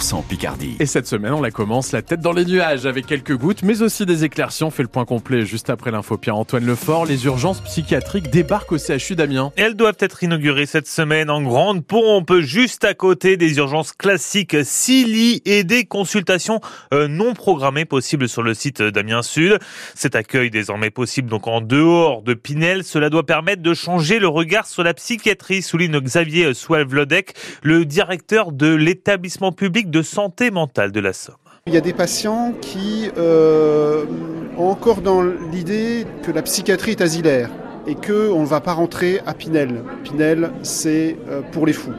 100% Picardie. Et cette semaine, on la commence la tête dans les nuages avec quelques gouttes, mais aussi des éclaircies. On fait le point complet juste après l'info Pierre-Antoine Lefort. Les urgences psychiatriques débarquent au CHU d'Amiens. Elles doivent être inaugurées cette semaine en grande pompe, juste à côté des urgences classiques 6 lits et des consultations euh, non programmées possibles sur le site d'Amiens Sud. Cet accueil désormais possible donc en dehors de Pinel, cela doit permettre de changer le regard sur la psychiatrie, souligne Xavier Swalvlodek, le directeur de l'établissement public de santé mentale de la Somme. Il y a des patients qui euh, ont encore dans l'idée que la psychiatrie est asilaire et qu'on ne va pas rentrer à Pinel. Pinel, c'est euh, pour les fous.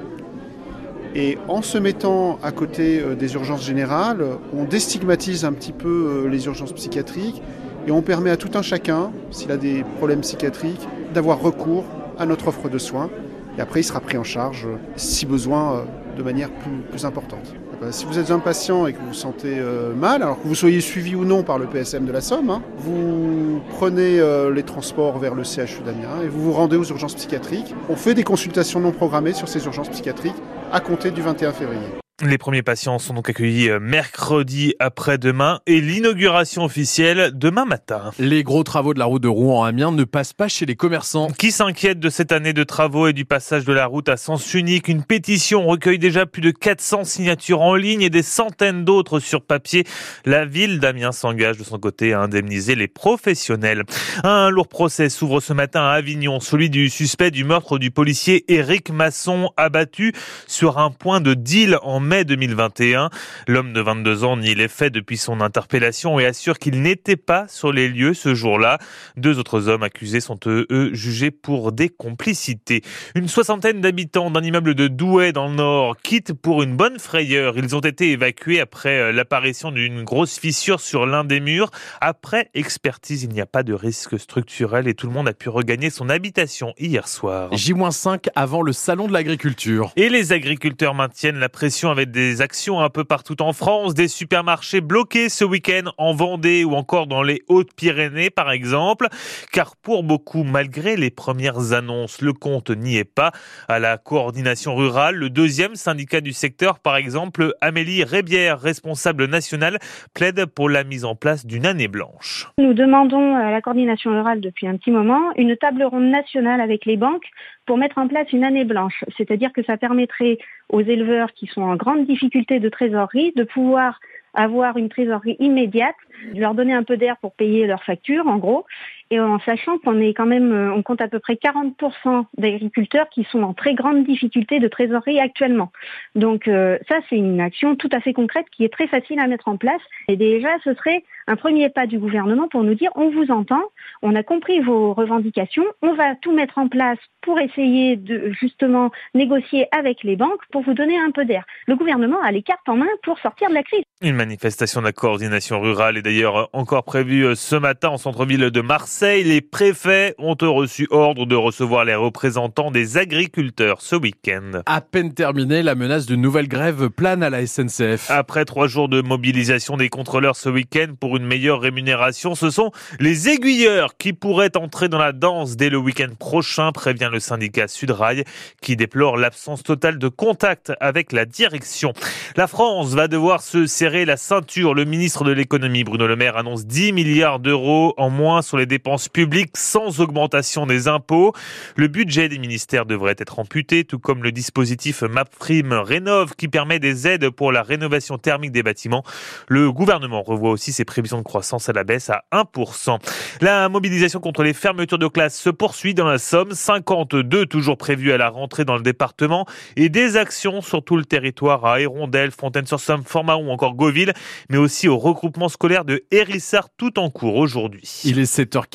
Et en se mettant à côté euh, des urgences générales, on déstigmatise un petit peu les urgences psychiatriques et on permet à tout un chacun, s'il a des problèmes psychiatriques, d'avoir recours à notre offre de soins. Et après, il sera pris en charge, si besoin, de manière plus, importante. Euh, si vous êtes un patient et que vous vous sentez euh, mal, alors que vous soyez suivi ou non par le PSM de la Somme, hein, vous prenez euh, les transports vers le CHU d'Amiens et vous vous rendez aux urgences psychiatriques. On fait des consultations non programmées sur ces urgences psychiatriques à compter du 21 février. Les premiers patients sont donc accueillis euh, mercredi après-demain et l'inauguration officielle demain matin. Les gros travaux de la route de Rouen à Amiens ne passent pas chez les commerçants. Qui s'inquiètent de cette année de travaux et du passage de la route à sens unique? Une pétition recueille déjà plus de 400 signatures en ligne et des centaines d'autres sur papier. La ville d'Amiens s'engage de son côté à indemniser les professionnels. Un lourd procès s'ouvre ce matin à Avignon, celui du suspect du meurtre du policier Éric Masson abattu sur un point de deal en mai 2021. L'homme de 22 ans nie les faits depuis son interpellation et assure qu'il n'était pas sur les lieux ce jour-là. Deux autres hommes accusés sont eux, jugés pour des complicités. Une soixantaine d'habitants d'un immeuble de Douai dans le Nord quittent pour une bonne frayeur. Ils ont été évacués après euh, l'apparition d'une grosse fissure sur l'un des murs. Après expertise, il n'y a pas de risque structurel et tout le monde a pu regagner son habitation hier soir. J-5 avant le salon de l'agriculture. Et les agriculteurs maintiennent la pression avec des actions un peu partout en France, des supermarchés bloqués ce week-end en Vendée ou encore dans les Hautes-Pyrénées par exemple, car pour beaucoup, malgré les premières annonces, le compte n'y est pas. À la coordination rurale, le deuxième syndicat du secteur, par exemple, Amélie Rébière, responsable nationale, plaide pour la mise en place d'une année blanche. Nous demandons à la coordination rurale depuis un petit moment une table ronde nationale avec les banques pour mettre en place une année blanche, c'est-à-dire que ça permettrait aux éleveurs qui sont en grande difficulté de trésorerie de pouvoir avoir une trésorerie immédiate, de leur donner un peu d'air pour payer leurs factures, en gros, et en sachant qu'on est quand même, euh, on compte à peu près 40% d'agriculteurs qui sont en très grande difficulté de trésorerie actuellement. Donc euh, ça, c'est une action tout à fait concrète qui est très facile à mettre en place. Et déjà, ce serait un premier pas du gouvernement pour nous dire on vous entend, on a compris vos revendications, on va tout mettre en place pour essayer de justement négocier avec les banques pour vous donner un peu d'air. Le gouvernement a les cartes en main pour sortir de la crise. Une manifestation de la coordination rurale est d'ailleurs encore prévue euh, ce matin en centre-ville de Marseille. Les préfets ont reçu ordre de recevoir les représentants des agriculteurs ce week-end. À peine terminé, la menace d'une nouvelle grève plane à la SNCF. Après trois jours de mobilisation des contrôleurs ce week-end pour une meilleure rémunération, ce sont les aiguilleurs qui pourraient entrer dans la danse dès le week-end prochain, prévient le syndicat Sudrail, qui déplore l'absence totale de contact avec la direction. La France va devoir se serrer la ceinture. Le ministre de l'économie, Bruno Le Maire, annonce 10 milliards d'euros en moins sur les dépenses publiques sans augmentation des impôts. Le budget des ministères devrait être amputé, tout comme le dispositif MapPrime Rénov qui permet des aides pour la rénovation thermique des bâtiments. Le gouvernement revoit aussi ses prévisions de croissance à la baisse à 1%. La mobilisation contre les fermetures de classes se poursuit dans la Somme. 52 toujours prévues à la rentrée dans le département et des actions sur tout le territoire à Hérondelle, Fontaine-sur-Somme, Format ou encore Goville, mais aussi au regroupement scolaire de Hérissard tout en cours aujourd'hui. Il est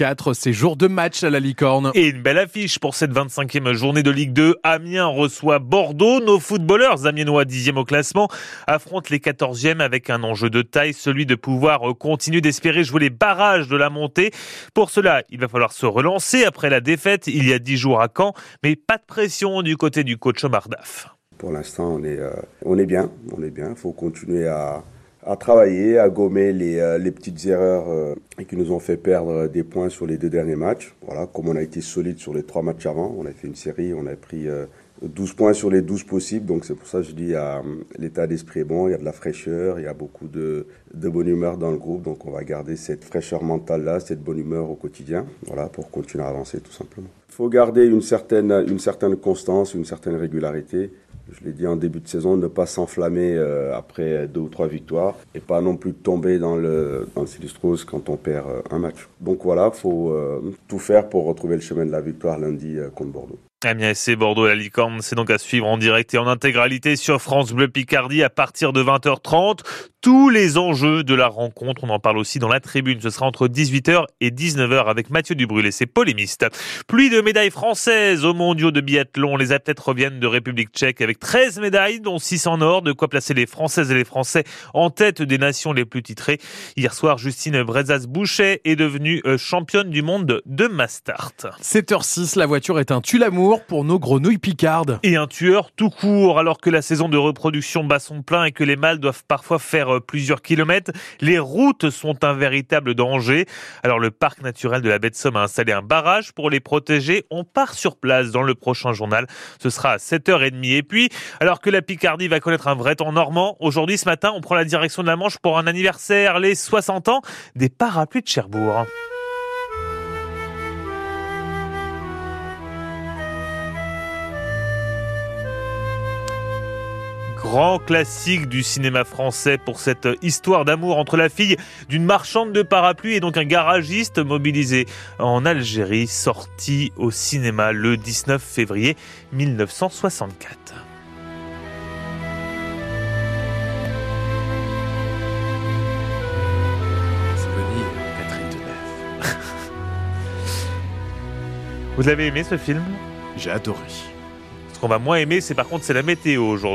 7h04, c'est jour de match à la Licorne. Et une belle affiche pour cette 25e journée de Ligue 2. Amiens reçoit Bordeaux. Nos footballeurs amiénois 10e au classement affrontent les 14e avec un enjeu de taille, celui de pouvoir continuer d'espérer jouer les barrages de la montée. Pour cela, il va falloir se relancer après la défaite il y a 10 jours à Caen, mais pas de pression du côté du coach Omar Daf. Pour l'instant, on est, euh, on est bien, on est bien. Il faut continuer à, à travailler, à gommer les, euh, petites erreurs euh, qui nous ont fait perdre des points sur les deux derniers matchs. Voilà, comme on a été solide sur les trois matchs avant, on a fait une série, on a pris 12 points sur les 12 possibles, donc c'est pour ça que je dis euh, l'état d'esprit est bon, il y a de la fraîcheur, il y a beaucoup de, de bonne humeur dans le groupe, donc on va garder cette fraîcheur mentale-là, cette bonne humeur au quotidien, voilà, pour continuer à avancer tout simplement. Il faut garder une certaine, une certaine constance, une certaine régularité. Je l'ai dit en début de saison, ne pas s'enflammer euh, après deux ou trois victoires et pas non plus tomber dans le, dans le quand on perd euh, un match. Donc voilà, il faut euh, tout faire pour retrouver le chemin de la victoire lundi contre Bordeaux. Amiens SC Bordeaux la licorne, c'est donc à suivre en direct et en intégralité sur France Bleu Picardie à partir de 20h30. Tous les enjeux de la rencontre, on en parle aussi dans la tribune. Ce sera entre 18h et 19h avec Mathieu Dubrul et ses polémistes. Pluie de médailles françaises aux mondiaux de biathlon. Les athlètes reviennent de République tchèque avec 13 médailles, dont 6 en or, de quoi placer les Françaises et les Français en tête des nations les plus titrées. Hier soir, Justine Brezas-Boucher est devenue euh, championne du monde de Mastart. 7h06, la voiture est un tue-l'amour pour nos grenouilles picardes. Et un tueur tout court, alors que la saison de reproduction bat son plein et que les mâles doivent parfois faire euh, plusieurs kilomètres, les routes sont un véritable danger. Alors le parc naturel de la baie de Somme a installé un barrage pour les protéger. On part sur place dans le prochain journal. Ce sera à 7h30. Et puis, alors que la Picardie va connaître un vrai temps normand, aujourd'hui, ce matin, on prend la direction de la Manche pour un anniversaire, les 60 ans des parapluies de Cherbourg. Grand classique du cinéma français pour cette histoire d'amour entre la fille d'une marchande de parapluies et donc un garagiste mobilisé en Algérie, sorti au cinéma le 19 février 1964. Vous avez aimé ce film? J'ai adoré. Ce qu'on va moins aimer, c'est par contre c'est la météo aujourd'hui.